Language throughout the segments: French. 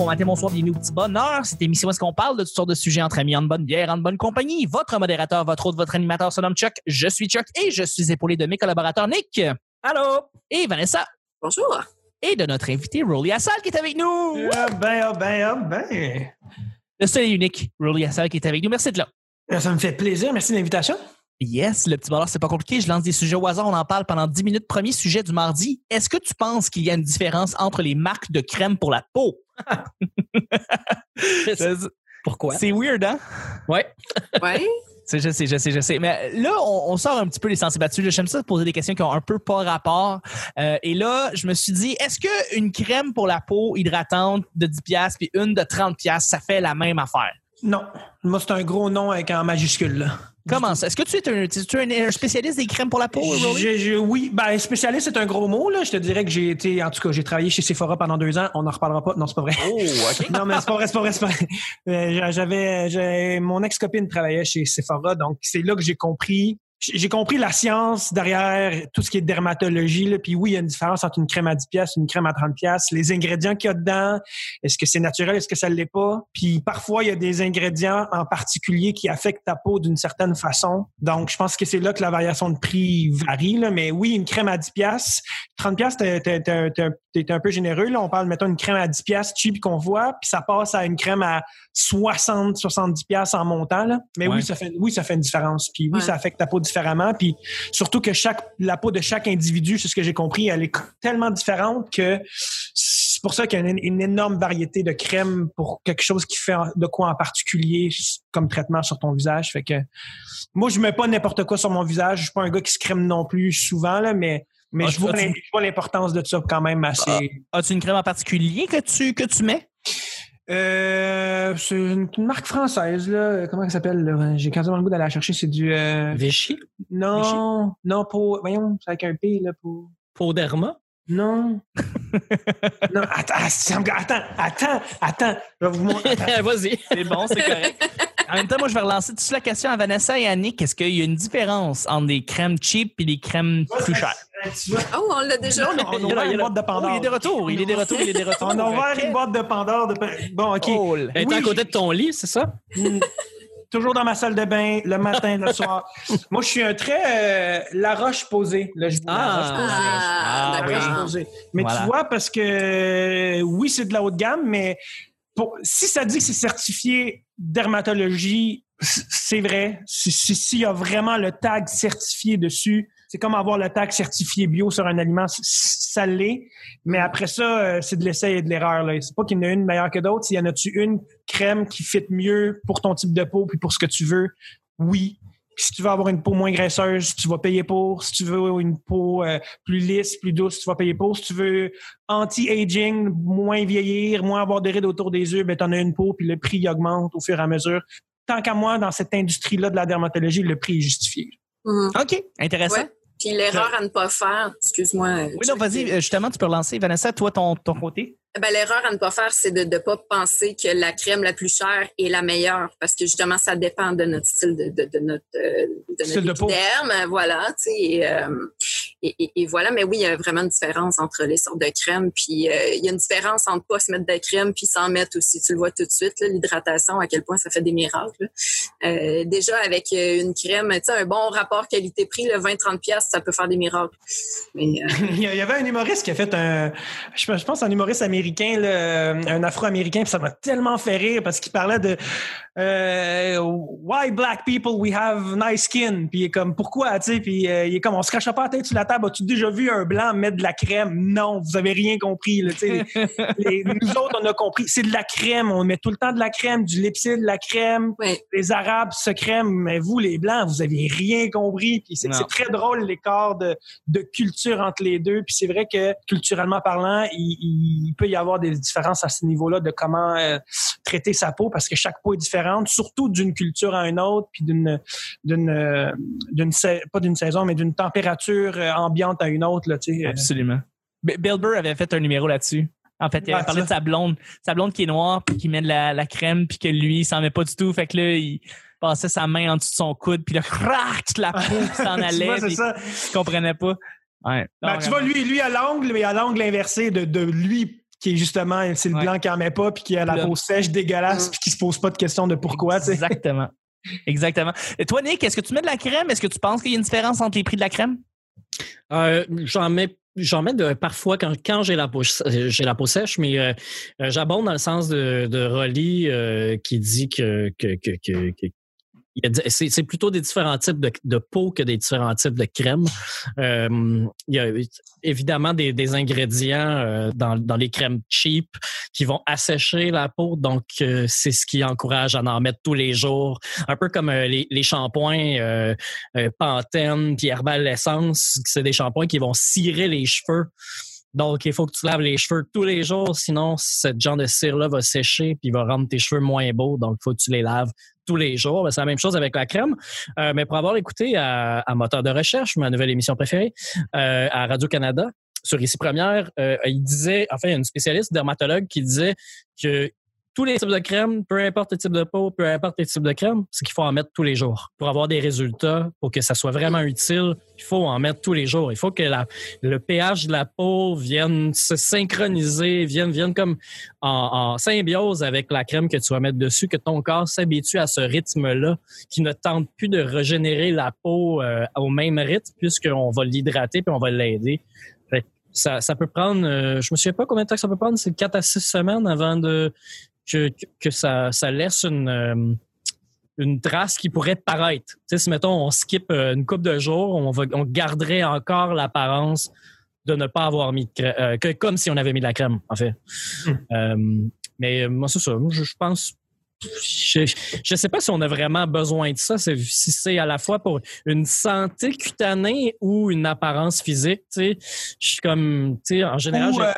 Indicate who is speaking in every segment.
Speaker 1: bon matin, bonsoir, bienvenue au petit bonheur. Cette émission où est-ce qu'on parle de toutes sortes de sujets entre amis, en bonne bière, en bonne compagnie? Votre modérateur, votre hôte, votre animateur se nomme Chuck. Je suis Chuck et je suis épaulé de mes collaborateurs Nick.
Speaker 2: Allô?
Speaker 1: Et Vanessa.
Speaker 3: Bonjour.
Speaker 1: Et de notre invité Rolly Assal qui est avec nous.
Speaker 2: Ah ben, ah ben, ah ben.
Speaker 1: Le seul et unique Rolly Assal qui est avec nous. Merci de là.
Speaker 2: Ça me fait plaisir. Merci de l'invitation.
Speaker 1: Yes, le petit bonheur, c'est pas compliqué. Je lance des sujets au hasard. On en parle pendant 10 minutes. Premier sujet du mardi. Est-ce que tu penses qu'il y a une différence entre les marques de crème pour la peau?
Speaker 4: Pourquoi?
Speaker 1: C'est weird, hein?
Speaker 4: Ouais.
Speaker 3: Ouais.
Speaker 1: C'est- Je sais, je sais, je sais. Mais là, on, on sort un petit peu les sentiers battus. J'aime ça poser des questions qui ont un peu pas rapport. Euh, et là, je me suis dit, est-ce que une crème pour la peau hydratante de 10 pièces puis une de 30 pièces, ça fait la même affaire?
Speaker 2: Non. Moi, c'est un gros nom avec un majuscule. Là.
Speaker 1: Comment ça? Est-ce que tu es un, tu es un- spécialiste des crèmes pour la peau?
Speaker 2: Je- je- oui, ben, spécialiste, c'est un gros mot. Là. Je te dirais que j'ai été, en tout cas, j'ai travaillé chez Sephora pendant deux ans. On n'en reparlera pas. Non, c'est pas vrai.
Speaker 1: Oh, OK.
Speaker 2: Non, mais c'est pas vrai, c'est pas vrai, c'est pas vrai. Euh, J'avais, j'ai- mon ex-copine travaillait chez Sephora, donc c'est là que j'ai compris. J'ai compris la science derrière tout ce qui est dermatologie. Là. Puis oui, il y a une différence entre une crème à 10 pièces et une crème à 30 pièces. Les ingrédients qu'il y a dedans, est-ce que c'est naturel, est-ce que ça l'est pas? Puis parfois, il y a des ingrédients en particulier qui affectent ta peau d'une certaine façon. Donc, je pense que c'est là que la variation de prix varie. Là. Mais oui, une crème à 10 pièces, 30 pièces, t'es, un peu généreux. Là. On parle, mettons, une crème à 10 pièces cheap qu'on voit, puis ça passe à une crème à 60, 70 pièces en montant. Là. Mais
Speaker 1: Ouais.
Speaker 2: oui, ça fait, oui, ça fait une différence. Puis oui,
Speaker 3: Ouais.
Speaker 2: ça affecte ta peau différemment. Puis surtout que chaque, la peau de chaque individu, c'est ce que j'ai compris, elle est tellement différente que c'est pour ça qu'il y a une, une énorme variété de crèmes pour quelque chose qui fait de quoi en particulier comme traitement sur ton visage. Fait que moi, je mets pas n'importe quoi sur mon visage. Je suis pas un gars qui se crème non plus souvent, là, mais, mais
Speaker 1: Ah,
Speaker 2: je vois l'importance de ça quand même assez.
Speaker 1: As-tu une crème en particulier que tu, que tu mets?
Speaker 2: Euh, c'est une, une marque française, là. Comment elle s'appelle? là? J'ai quasiment le goût d'aller la chercher. C'est du. euh,
Speaker 4: Vichy?
Speaker 2: non, non, pour. Voyons, c'est avec un P, là, pour.
Speaker 4: Poderma?
Speaker 2: Non. non, attends, attends, attends, attends. Je vais vous montrer. attends.
Speaker 4: Vas-y.
Speaker 1: C'est bon, c'est correct. En même temps, moi, je vais relancer tout de suite la question à Vanessa et à Nick. Est-ce qu'il y a une différence entre des crèmes cheap et des crèmes plus chères?
Speaker 2: Tu vois,
Speaker 3: Oh, on l'a déjà.
Speaker 2: on a
Speaker 4: Il y a-
Speaker 2: une boîte de
Speaker 1: Oh, il est de retour, il est de retour, il est de retour.
Speaker 2: On a ouvert une boîte de Pandore. De... Bon, OK.
Speaker 1: Cool.
Speaker 4: Elle est
Speaker 2: Oui,
Speaker 4: à côté de ton lit, c'est ça?
Speaker 2: Mm. Toujours dans ma salle de bain, le matin, le soir. Moi, je suis un très euh, La Roche posée. Là, je dis La
Speaker 4: Ah.
Speaker 2: Roche posée.
Speaker 3: Ah,
Speaker 1: Ah,
Speaker 2: La Roche
Speaker 3: d'accord.
Speaker 2: posée. Mais
Speaker 1: Voilà.
Speaker 2: tu vois, parce que euh, oui, c'est de la haute gamme, mais pour, si ça dit que c'est certifié dermatologie, c'est vrai. Si- si- S'il y a vraiment le tag certifié dessus, c'est comme avoir le tag certifié bio sur un aliment, ça l'est. Mais après ça, euh, c'est de l'essai et de l'erreur. C'est pas qu'il y en a une meilleure que d'autres. S'il y en a-tu une crème qui fit mieux pour ton type de peau puis pour ce que tu veux, oui. Si tu veux avoir une peau moins graisseuse, tu vas payer pour. Si tu veux une peau euh, plus lisse, plus douce, tu vas payer pour. Si tu veux anti-aging, moins vieillir, moins avoir de rides autour des yeux, ben t'en as une peau, puis le prix augmente au fur et à mesure. Tant qu'à moi, dans cette industrie-là de la dermatologie, le prix est justifié.
Speaker 3: Mhm.
Speaker 1: OK, intéressant.
Speaker 3: Ouais. Puis l'erreur à ne pas faire, excuse-moi.
Speaker 1: Oui, non, vas-y, justement, tu peux relancer. Vanessa, toi, ton, ton côté?
Speaker 3: Ben, l'erreur à ne pas faire, c'est de ne pas penser que la crème la plus chère est la meilleure, parce que justement, ça dépend de notre style de, de, de notre, euh, de
Speaker 2: Style de
Speaker 3: notre
Speaker 2: peau.
Speaker 3: épiderme, voilà, tu sais, et, euh, et, voilà. Mais oui, il y a vraiment une différence entre les sortes de crèmes, puis euh, il y a une différence entre pas se mettre de crème puis s'en mettre aussi. Tu le vois tout de suite, l'hydratation, à quel point ça fait des miracles. Euh, déjà, avec euh, une crème, tu sais, un bon rapport qualité-prix, le 20-30 pièces, ça peut faire des miracles.
Speaker 2: Il y avait un humoriste qui a fait un, je pense un humoriste américain, un afro-américain, puis ça m'a tellement fait rire parce qu'il parlait de Why black people we have nice skin, puis il est comme pourquoi, tu sais, puis il est comme on se crache pas la tête sur la table. As-tu déjà vu un blanc mettre de la crème? Non, vous avez rien compris, là. Les- nous autres, on a compris, c'est de la crème, on met tout le temps de la crème, du lipsil, de la crème. Les Arabes se crèment, mais vous, les Blancs, vous avez rien compris. Puis c'est très drôle l'écart de, de culture entre les deux. Puis c'est vrai que culturellement parlant, il, il peut y avoir des différences à ce niveau-là de comment euh, traiter sa peau parce que chaque peau est différente, surtout d'une culture à une autre, puis d'une d'une euh, d'une pas d'une saison, mais d'une température euh, ambiante à une autre. Là. Euh,
Speaker 1: Absolument. B- Bill Burr avait fait un numéro là-dessus. En fait, il avait
Speaker 2: Ah,
Speaker 1: parlé
Speaker 2: ça.
Speaker 1: de sa blonde. Sa blonde qui est noire, puis qui met de la, la crème, puis que lui, il s'en met pas du tout. Fait que là, il passait sa main en dessous de son coude, puis là, crac, la peau s'en
Speaker 2: tu
Speaker 1: allait.
Speaker 2: vois,
Speaker 1: puis
Speaker 2: ça.
Speaker 1: il comprenait pas. Ouais.
Speaker 2: Ben,
Speaker 1: Non,
Speaker 2: tu vois, lui, lui à l'angle, mais à l'angle inversé de, de lui qui est justement, c'est le
Speaker 1: Ouais.
Speaker 2: blanc qui en met pas, puis qui a la peau sèche, dégueulasse, puis qui se pose pas de questions de pourquoi, tu sais.
Speaker 1: Exactement. Exactement. Et toi, Nick, est-ce que tu mets de la crème? Est-ce que tu penses qu'il y a une différence entre les prix de la crème?
Speaker 4: Euh, j'en mets de, parfois quand, quand j'ai la peau j'ai la peau sèche, mais euh, euh, j'abonde dans le sens de, de Rolly euh, qui dit que, c'est plutôt des différents types de, de peau que des différents types de crème. Euh, il y a évidemment des, des ingrédients euh, dans, dans les crèmes cheap qui vont assécher la peau, donc euh, c'est ce qui encourage à en mettre tous les jours. Un peu comme euh, les, les shampoings euh, euh, Pantene puis Herbal Essence, c'est des shampoings qui vont cirer les cheveux. Donc, il faut que tu laves les cheveux tous les jours, sinon, ce genre de cire-là va sécher puis va rendre tes cheveux moins beaux. Donc, il faut que tu les laves tous les jours. Ben, C'est la même chose avec la crème. Euh, mais pour avoir écouté à, à Moteur de recherche, ma nouvelle émission préférée, euh, à Radio-Canada, sur Ici Première, euh, il disait, enfin, il y a une spécialiste dermatologue qui disait que tous les types de crème, peu importe le type de peau, peu importe les types de crème, c'est qu'il faut en mettre tous les jours. Pour avoir des résultats, pour que ça soit vraiment utile, il faut en mettre tous les jours. Il faut que la, le pH de la peau vienne se synchroniser, vienne, vienne comme en, symbiose avec la crème que tu vas mettre dessus, que ton corps s'habitue à ce rythme-là, qui ne tente plus de régénérer la peau euh, au même rythme, puisqu'on va l'hydrater puis on va l'aider. Ça, ça peut prendre, euh, je me souviens pas combien de temps que ça peut prendre, c'est 4 à 6 semaines avant de que, ça, ça laisse une, euh, une trace qui pourrait paraître. Tu sais, si mettons on skip euh, une coupe de jours, on, va, on garderait encore l'apparence de ne pas avoir mis de crème, euh, que comme si on avait mis de la crème, en fait. Euh, mais moi, c'est ça. Je, je pense. Je, je sais pas si on a vraiment besoin de ça, si c'est à la fois pour une santé cutanée ou une apparence physique, tu sais. Je suis comme, tu sais, en général,
Speaker 2: Ou,
Speaker 4: j'ai-
Speaker 2: euh,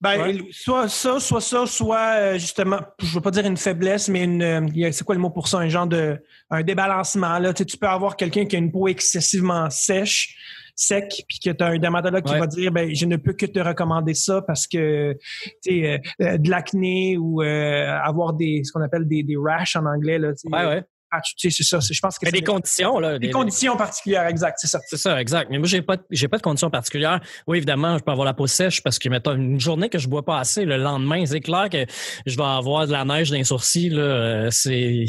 Speaker 2: ben,
Speaker 4: Ouais.
Speaker 2: soit ça, soit ça, soit euh, justement, je veux pas dire une faiblesse, mais une, euh, c'est quoi le mot pour ça, un genre de, un débalancement. Là. Tu, sais, tu peux avoir quelqu'un qui a une peau excessivement sèche, sec, puis que tu as un dermatologue qui va dire, ben, je ne peux que te recommander ça parce que, tu sais, euh, euh, de l'acné ou euh, avoir des, ce qu'on appelle des, des rash en anglais, là, tu sais,
Speaker 4: ouais, ouais.
Speaker 2: patch, tu sais, c'est ça. Je pense que
Speaker 4: Mais
Speaker 2: c'est
Speaker 4: des conditions, là.
Speaker 2: des
Speaker 4: des-
Speaker 2: conditions particulières, exact, c'est ça.
Speaker 4: C'est ça, exact. Mais moi, j'ai pas, j'ai pas de conditions particulières. Oui, évidemment, je peux avoir la peau sèche parce que, mettons, une journée que je bois pas assez, le lendemain, c'est clair que je vais avoir de la neige dans les sourcils, là. Euh, C'est,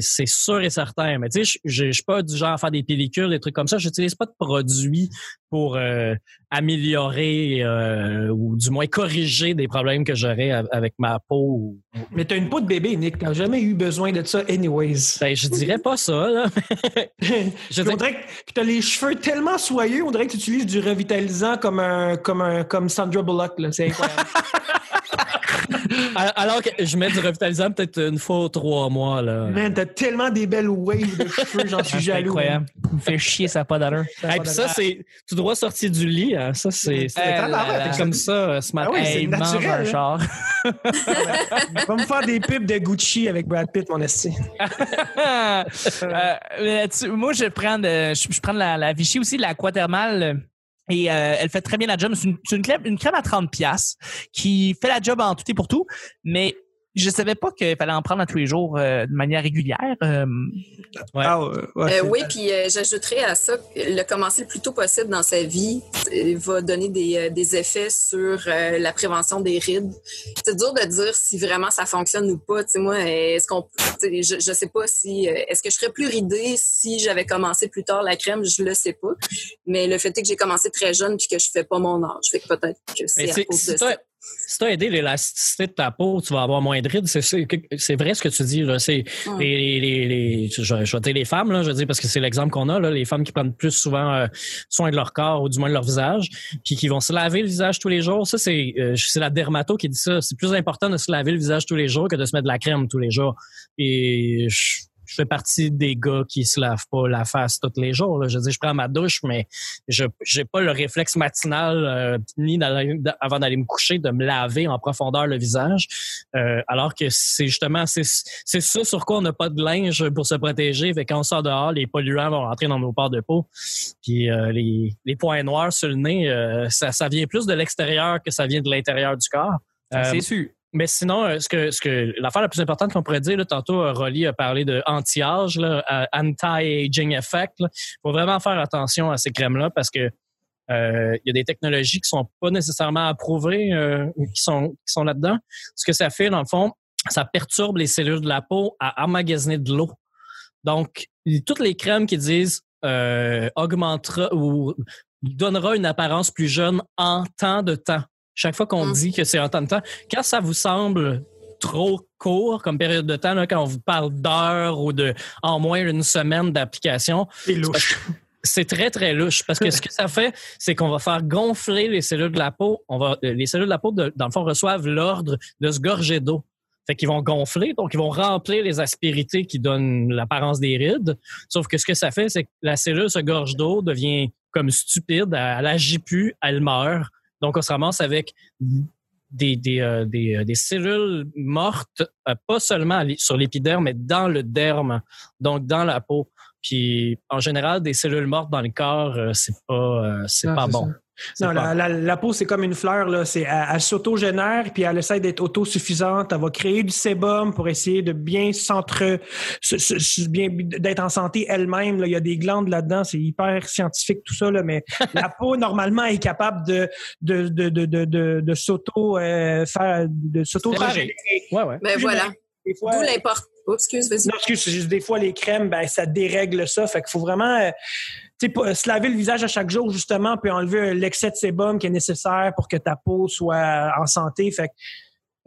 Speaker 4: c'est, sûr et certain. Mais tu sais, je- je je suis pas du genre à faire des pellicules, des trucs comme ça. J'utilise pas de produits pour euh, améliorer euh, ou du moins corriger des problèmes que j'aurais av- avec ma peau.
Speaker 2: Mais tu as une peau de bébé, Nick. T'as jamais eu besoin de ça, anyways.
Speaker 4: Ben, je dirais pas ça, là. Je
Speaker 2: on dirait que tu as les cheveux tellement soyeux, on dirait que tu utilises du revitalisant comme un comme un comme Sandra Bullock. là. C'est incroyable.
Speaker 4: Alors que je mets du revitalisant peut-être une fois ou trois mois, là.
Speaker 2: Man, t'as tellement des belles waves de cheveux, j'en suis
Speaker 1: C'est
Speaker 2: jaloux.
Speaker 1: incroyable. Il me fait chier, ça n'a pas d'allure.
Speaker 4: Hey, puis ça, c'est tout droit sorti du lit. Hein. Ça, c'est c'est comme ça euh, ce matin.
Speaker 2: Ah oui, c'est
Speaker 1: Hey,
Speaker 2: naturel,
Speaker 1: un char.
Speaker 2: Va me faire des pubs de Gucci avec Brad Pitt, mon esti.
Speaker 1: Euh, moi, je prends, de, je, je prends de la, la Vichy aussi, de l'aquathermal. Et euh, elle fait très bien la job. C'est une, une crème, une crème à 30 pièces qui fait la job en tout et pour tout. Mais je savais pas qu'il fallait en prendre à tous les jours euh, de manière régulière. Euh,
Speaker 4: Ouais.
Speaker 2: Ah, ouais,
Speaker 3: Euh, oui, puis euh, j'ajouterais à ça que le commencer le plus tôt possible dans sa vie va donner des, des effets sur euh, la prévention des rides. C'est dur de dire si vraiment ça fonctionne ou pas. Tu sais, moi, est-ce qu'on, je, je sais pas si, est-ce que je serais plus ridée si j'avais commencé plus tard la crème, je le sais pas. Mais le fait est que j'ai commencé très jeune puis que je fais pas mon âge, fait que peut-être que c'est à cause de ça.
Speaker 4: Si t'as aidé l'élasticité de ta peau, tu vas avoir moins de rides. C'est- vrai ce que tu dis. là. C'est
Speaker 3: Mm.
Speaker 4: les, les, les, je, je vais dire les femmes, là, je veux dire, parce que c'est l'exemple qu'on a, là, les femmes qui prennent plus souvent euh, soin de leur corps ou du moins de leur visage, puis qui vont se laver le visage tous les jours. Ça, c'est euh, c'est la dermato qui dit ça. C'est plus important de se laver le visage tous les jours que de se mettre de la crème tous les jours. Et je, je fais partie des gars qui se lavent pas la face tous les jours. Là. Je dire, je prends ma douche, mais je j'ai pas le réflexe matinal euh, ni avant d'aller me coucher de me laver en profondeur le visage. Euh, alors que c'est justement c'est c'est ça sur quoi on n'a pas de linge pour se protéger. Fait quand on sort dehors, les polluants vont rentrer dans nos pores de peau. Puis euh, les, les points noirs sur le nez, euh, ça, ça vient plus de l'extérieur que ça vient de l'intérieur du corps. Euh,
Speaker 1: c'est sûr.
Speaker 4: Mais sinon, euh, ce que, ce que l'affaire la plus importante qu'on pourrait dire, là, tantôt, euh, Rolly a parlé de anti-âge, euh, anti-aging effect. Il faut vraiment faire attention à ces crèmes-là parce que il y a des technologies qui sont pas nécessairement approuvées, euh, qui sont qui sont là-dedans. Ce que ça fait, dans le fond, ça perturbe les cellules de la peau à emmagasiner de l'eau. Donc, toutes les crèmes qui disent augmentera ou donnera une apparence plus jeune en temps de temps. Chaque fois qu'on
Speaker 3: Mm.
Speaker 4: dit que c'est en temps de temps, quand ça vous semble trop court comme période de temps, là, quand on vous parle d'heures ou de en moins d'une semaine d'application,
Speaker 2: C'est louche.
Speaker 4: c'est très, très louche parce que ce que ça fait, c'est qu'on va faire gonfler les cellules de la peau. On va, euh, les cellules de la peau, de- dans le fond, reçoivent l'ordre de se gorger d'eau. Fait qu'ils vont gonfler, donc ils vont remplir les aspérités qui donnent l'apparence des rides. Sauf que ce que ça fait, c'est que la cellule se gorge d'eau, devient comme stupide, elle, elle agit plus, elle meurt. Donc on se ramasse avec des, des, euh, des, euh, des cellules mortes, euh, pas seulement sur l'épiderme, mais dans le derme, donc dans la peau. Puis en général, des cellules mortes dans le corps, euh, c'est pas euh, c'est
Speaker 2: Ah,
Speaker 4: pas bon.
Speaker 2: ça. Non, la, la- la peau, c'est comme une fleur. Là. C'est, elle, elle s'autogénère, puis elle essaie d'être autosuffisante. Elle va créer du sébum pour essayer de bien s'entre... se- se- se- bien, d'être en santé elle-même. là. Il y a des glandes là-dedans. C'est hyper scientifique, tout ça. Là, mais la peau, normalement, est capable de, de, de, de, de, de, de s'auto... euh, faire, de s'auto.
Speaker 4: Ouais, ouais.
Speaker 3: Ben voilà.
Speaker 2: Des fois,
Speaker 3: D'où l'importance. Oups, excuse, vas-y.
Speaker 2: non, excuse, c'est juste des fois les crèmes, ben ça dérègle ça. Fait qu'il faut vraiment euh, se laver le visage à chaque jour, justement, puis enlever l'excès de sébum qui est nécessaire pour que ta peau soit en santé. Fait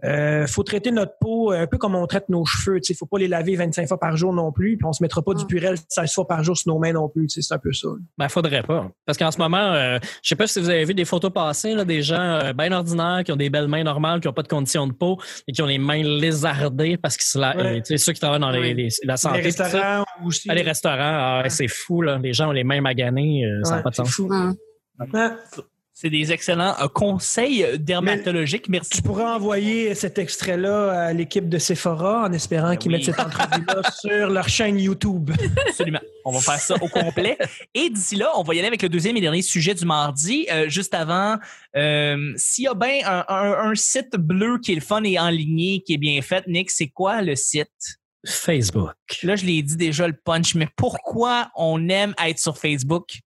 Speaker 2: euh, faut traiter notre peau euh, un peu comme on traite nos cheveux. Il faut pas les laver 25 fois par jour non plus, puis on se mettra pas du
Speaker 3: Mm.
Speaker 2: purel 16 fois par jour sur nos mains non plus. tu sais, C'est un peu ça.
Speaker 4: Ben, faudrait pas. Parce qu'en ce moment, euh, je sais pas si vous avez vu des photos passées, là, des gens euh, bien ordinaires qui ont des belles mains normales, qui ont pas de conditions de peau et qui ont les mains lézardées parce que c'est
Speaker 2: Ouais.
Speaker 4: euh, tu sais, ceux qui travaillent dans les, les- la santé.
Speaker 2: les restaurants aussi.
Speaker 4: Ah, les restaurants, ah, ouais,
Speaker 2: Ouais.
Speaker 4: c'est fou, là. Les gens ont les mains maganées, euh, ça n'a
Speaker 2: Ouais,
Speaker 4: pas de
Speaker 2: c'est
Speaker 4: sens.
Speaker 2: fou.
Speaker 1: C'est des excellents euh, conseils dermatologiques. Merci.
Speaker 2: Tu pourras envoyer cet extrait-là à l'équipe de Sephora en espérant qu'ils
Speaker 1: oui.
Speaker 2: mettent cette entrevue-là sur leur chaîne YouTube.
Speaker 1: Absolument. On va faire ça au complet. Et d'ici là, on va y aller avec le deuxième et dernier sujet du mardi. Euh, juste avant, euh, s'il y a bien un, un- un site bleu qui est le fun et enligné, qui est bien fait, Nick, c'est quoi le site?
Speaker 4: Facebook.
Speaker 1: Là, je l'ai dit déjà le punch, mais pourquoi on aime être sur Facebook?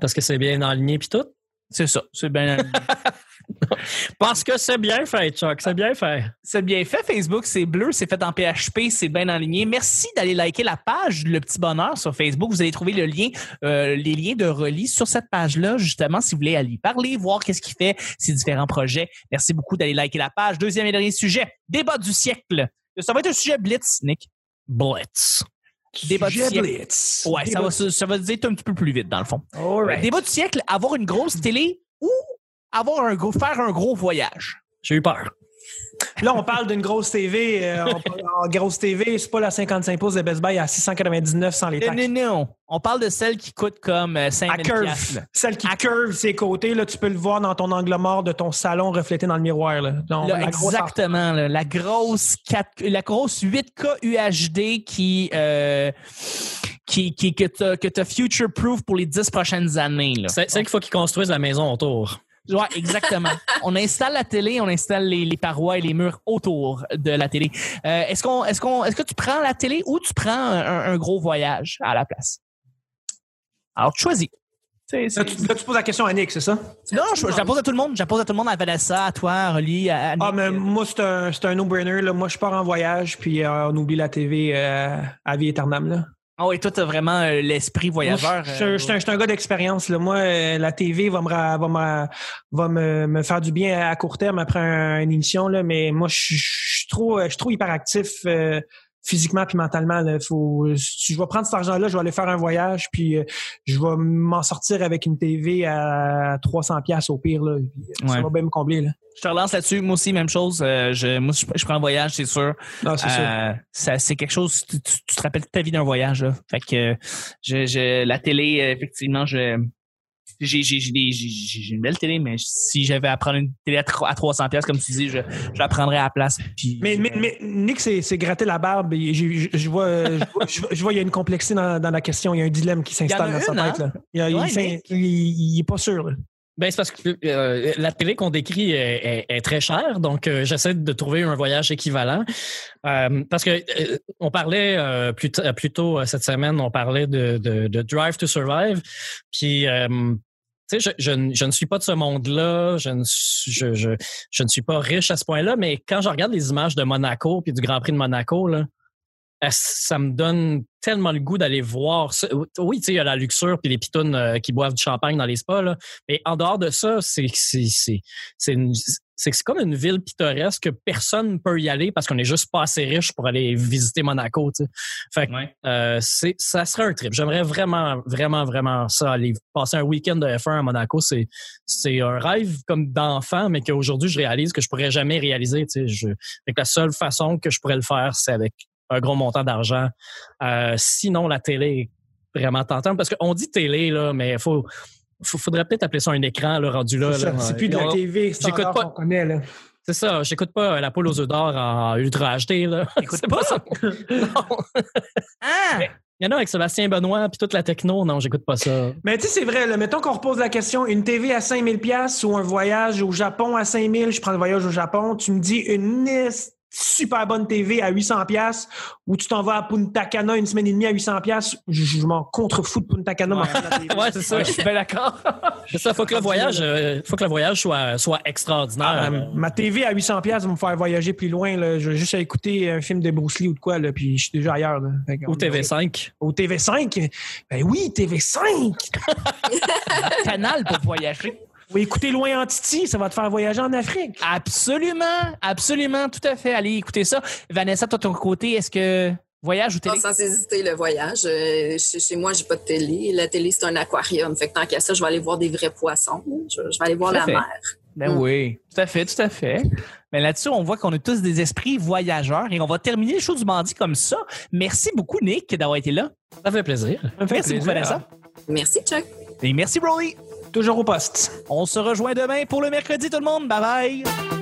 Speaker 4: Parce que c'est bien aligné puis tout.
Speaker 1: C'est ça, c'est bien.
Speaker 4: Parce que c'est bien fait, Chuck. C'est bien fait.
Speaker 1: C'est bien fait, Facebook, c'est bleu, c'est fait en PHP, c'est bien aligné. Merci d'aller liker la page Le Petit Bonheur sur Facebook. Vous allez trouver le lien, euh, les liens de relis sur cette page-là, justement, si vous voulez aller y parler, voir qu'est-ce qu'il fait, ses différents projets. Merci beaucoup d'aller liker la page. Deuxième et dernier sujet, débat du siècle. Ça va être un sujet blitz, Nick.
Speaker 4: Blitz.
Speaker 1: Débat du siècle.
Speaker 2: Blitz.
Speaker 1: Ouais, ça va, se- ça va se dire un petit peu plus vite, dans le fond.
Speaker 2: Right.
Speaker 1: Débat du siècle, avoir une grosse télé ou avoir un gros, faire un gros voyage?
Speaker 4: J'ai eu peur.
Speaker 2: Là, on parle d'une grosse TV. euh, on parle- en grosse TV, c'est pas la 55 pouces de Best Buy à 699 sans les
Speaker 1: Non,
Speaker 2: taxes.
Speaker 1: non, non. On parle de celle qui coûte comme euh,
Speaker 2: À
Speaker 1: 5000
Speaker 2: curve.
Speaker 1: piastres, là.
Speaker 2: Celle qui curve ses côtés, là, tu peux le voir dans ton angle mort de ton salon reflété dans le miroir. Là. Donc,
Speaker 1: Là,
Speaker 2: la grosse
Speaker 1: exactement. là, la grosse 4, la grosse 8K UHD qui, euh, qui, qui que t'as que t'as future proof pour les 10 prochaines années.
Speaker 4: C'est qu'il faut qu'ils construisent la maison autour.
Speaker 1: Ouais, exactement. on installe la télé, on installe les, les parois et les murs autour de la télé. Euh, est-ce qu'on, est-ce qu'on, est-ce que tu prends la télé ou tu prends un, un gros voyage à la place? Alors, tu choisis. C'est- c'est-
Speaker 2: Là, tu, là, tu poses la question à Nick, c'est ça?
Speaker 1: Non, je, je la pose à tout le monde. Je la pose à tout le monde, à Vanessa, à toi, à Rolly, à, à
Speaker 2: Ah,
Speaker 1: Nick.
Speaker 2: mais moi, c'est un, c'est un no-brainer. là. Moi, je pars en voyage, puis euh, on oublie la TV euh, à vie éternelle.
Speaker 1: Ah oui, toi, t'as vraiment euh, l'esprit voyageur.
Speaker 2: Moi, je- je-
Speaker 1: euh,
Speaker 2: je suis un- je suis un gars d'expérience. là. Moi, euh, la TV va me va me, va me, me faire du bien à court terme après un- une émission, là, mais moi, je suis- trop, je suis trop hyperactif euh, physiquement puis mentalement. Là. Faut, je vais prendre cet argent-là, je vais aller faire un voyage, puis euh, je vais m'en sortir avec une TV à 300 pièces au pire. Là, Puis, euh, Ça
Speaker 1: Ouais.
Speaker 2: va bien me combler. Là.
Speaker 1: Je te relance là-dessus. Moi aussi, même chose. Euh, je, moi, je, je prends un voyage, c'est sûr.
Speaker 2: Non, c'est ça.
Speaker 1: Euh, ça, c'est quelque chose. Tu, tu- tu te rappelles toute ta vie d'un voyage. Là. Fait que je, je, la télé, euh, effectivement, je j'ai j'ai j'ai des- j'ai- j'ai une belle télé, mais si j'avais à prendre une télé à, tro- à 300 pièces comme tu dis, je, je la prendrais à la place. Puis,
Speaker 2: Mais, mais, mais Nick c'est c'est gratter la barbe. Je, je vois, je vois, je vois- je vois, il y a une complexité dans, dans la question. Il y a un dilemme qui s'installe dans sa tête.
Speaker 1: hein?
Speaker 2: Là. Il, il,
Speaker 1: Ouais,
Speaker 2: s'in-
Speaker 1: Nick.
Speaker 2: il- il- il est pas sûr. là.
Speaker 4: Ben, c'est parce que euh, la télé qu'on décrit est, est- est très chère, donc euh, j'essaie de trouver un voyage équivalent. Euh, parce que euh, on parlait euh, plus, tôt euh, cette semaine, on parlait de, de, de Drive to Survive. Puis, euh, je, je, ne- suis pas de ce monde-là, je ne, je, je, ne suis pas riche à ce point-là, mais quand je regarde les images de Monaco puis du Grand Prix de Monaco, là, ça me donne tellement le goût d'aller voir ça. Oui, tu sais, il y a la luxure puis les pitounes euh, qui boivent du champagne dans les spas, mais en dehors de ça, c'est c'est c'est que c'est comme une ville pittoresque que personne ne peut y aller parce qu'on est juste pas assez riche pour aller visiter Monaco. Tu sais. Fait que
Speaker 1: Ouais.
Speaker 4: euh, c'est, ça serait un trip. J'aimerais vraiment, vraiment, vraiment ça, aller passer un week-end de F1 à Monaco. C'est, c'est un rêve comme d'enfant, mais qu'aujourd'hui, je réalise que je pourrais jamais réaliser. Je, fait que la seule façon que je pourrais le faire, c'est avec un gros montant d'argent. Euh, sinon, la télé est vraiment tentante. Parce qu'on dit télé, là, mais faut, faut- faudrait peut-être appeler ça un écran là, rendu là.
Speaker 2: C'est ça,
Speaker 4: là.
Speaker 2: c'est plus de la TV
Speaker 4: j'écoute
Speaker 2: standard
Speaker 4: pas-
Speaker 2: qu'on connaît. Là.
Speaker 4: C'est ça, j'écoute pas euh, La poule aux œufs d'or en Ultra HD. Là.
Speaker 1: Écoute
Speaker 4: C'est
Speaker 1: pas.
Speaker 4: ça. Non.
Speaker 1: Ah!
Speaker 4: Il y en a avec Sébastien Benoît puis toute la techno. Non, j'écoute pas ça.
Speaker 2: Mais tu sais, c'est vrai, là, mettons qu'on repose la question, une TV à 5000 pièces ou un voyage au Japon à 5000, je prends le voyage au Japon, tu me dis une nis- super bonne TV à 800 pièces ou tu t'en vas à Punta Cana une semaine et demie à 800 pièces, je, je m'en contrefous de Punta Cana. TV.
Speaker 4: Ouais, c'est ça.
Speaker 1: Ouais, je suis bien d'accord.
Speaker 4: C'est ça, faut que le voyage, euh, faut que le voyage soit, soit extraordinaire.
Speaker 2: Ah, ma- ma TV à 800 pièces va me faire voyager plus loin. Là. Je vais juste écouter un film de Bruce Lee ou de quoi, là, puis je suis déjà ailleurs. Là. Fait
Speaker 4: Ou TV5.
Speaker 2: Au TV5? Ben oui, TV5!
Speaker 1: Canal pour voyager.
Speaker 2: Oui, écoutez Loin en Titi, ça va te faire voyager en Afrique.
Speaker 1: Absolument, absolument, tout à fait. Allez écouter ça. Vanessa, toi, ton côté, est-ce que voyage ou télé?
Speaker 3: Sans hésiter le voyage. Euh, chez, chez moi, j'ai pas de télé. La télé, c'est un aquarium. Fait que tant qu'à ça, je vais aller voir des vrais poissons. Je, je vais aller voir la
Speaker 1: fait.
Speaker 3: mer.
Speaker 1: Ben oui, tout à fait, tout à fait. Mais là-dessus, on voit qu'on a tous des esprits voyageurs et on va terminer le show du bandit comme ça. Merci beaucoup, Nick, d'avoir été là.
Speaker 4: Ça fait plaisir.
Speaker 2: Ça me fait
Speaker 1: Merci beaucoup. Vanessa.
Speaker 3: Merci, Chuck.
Speaker 1: Et merci, Broly.
Speaker 2: Toujours au poste.
Speaker 1: On se rejoint demain pour le mercredi, tout le monde. Bye bye.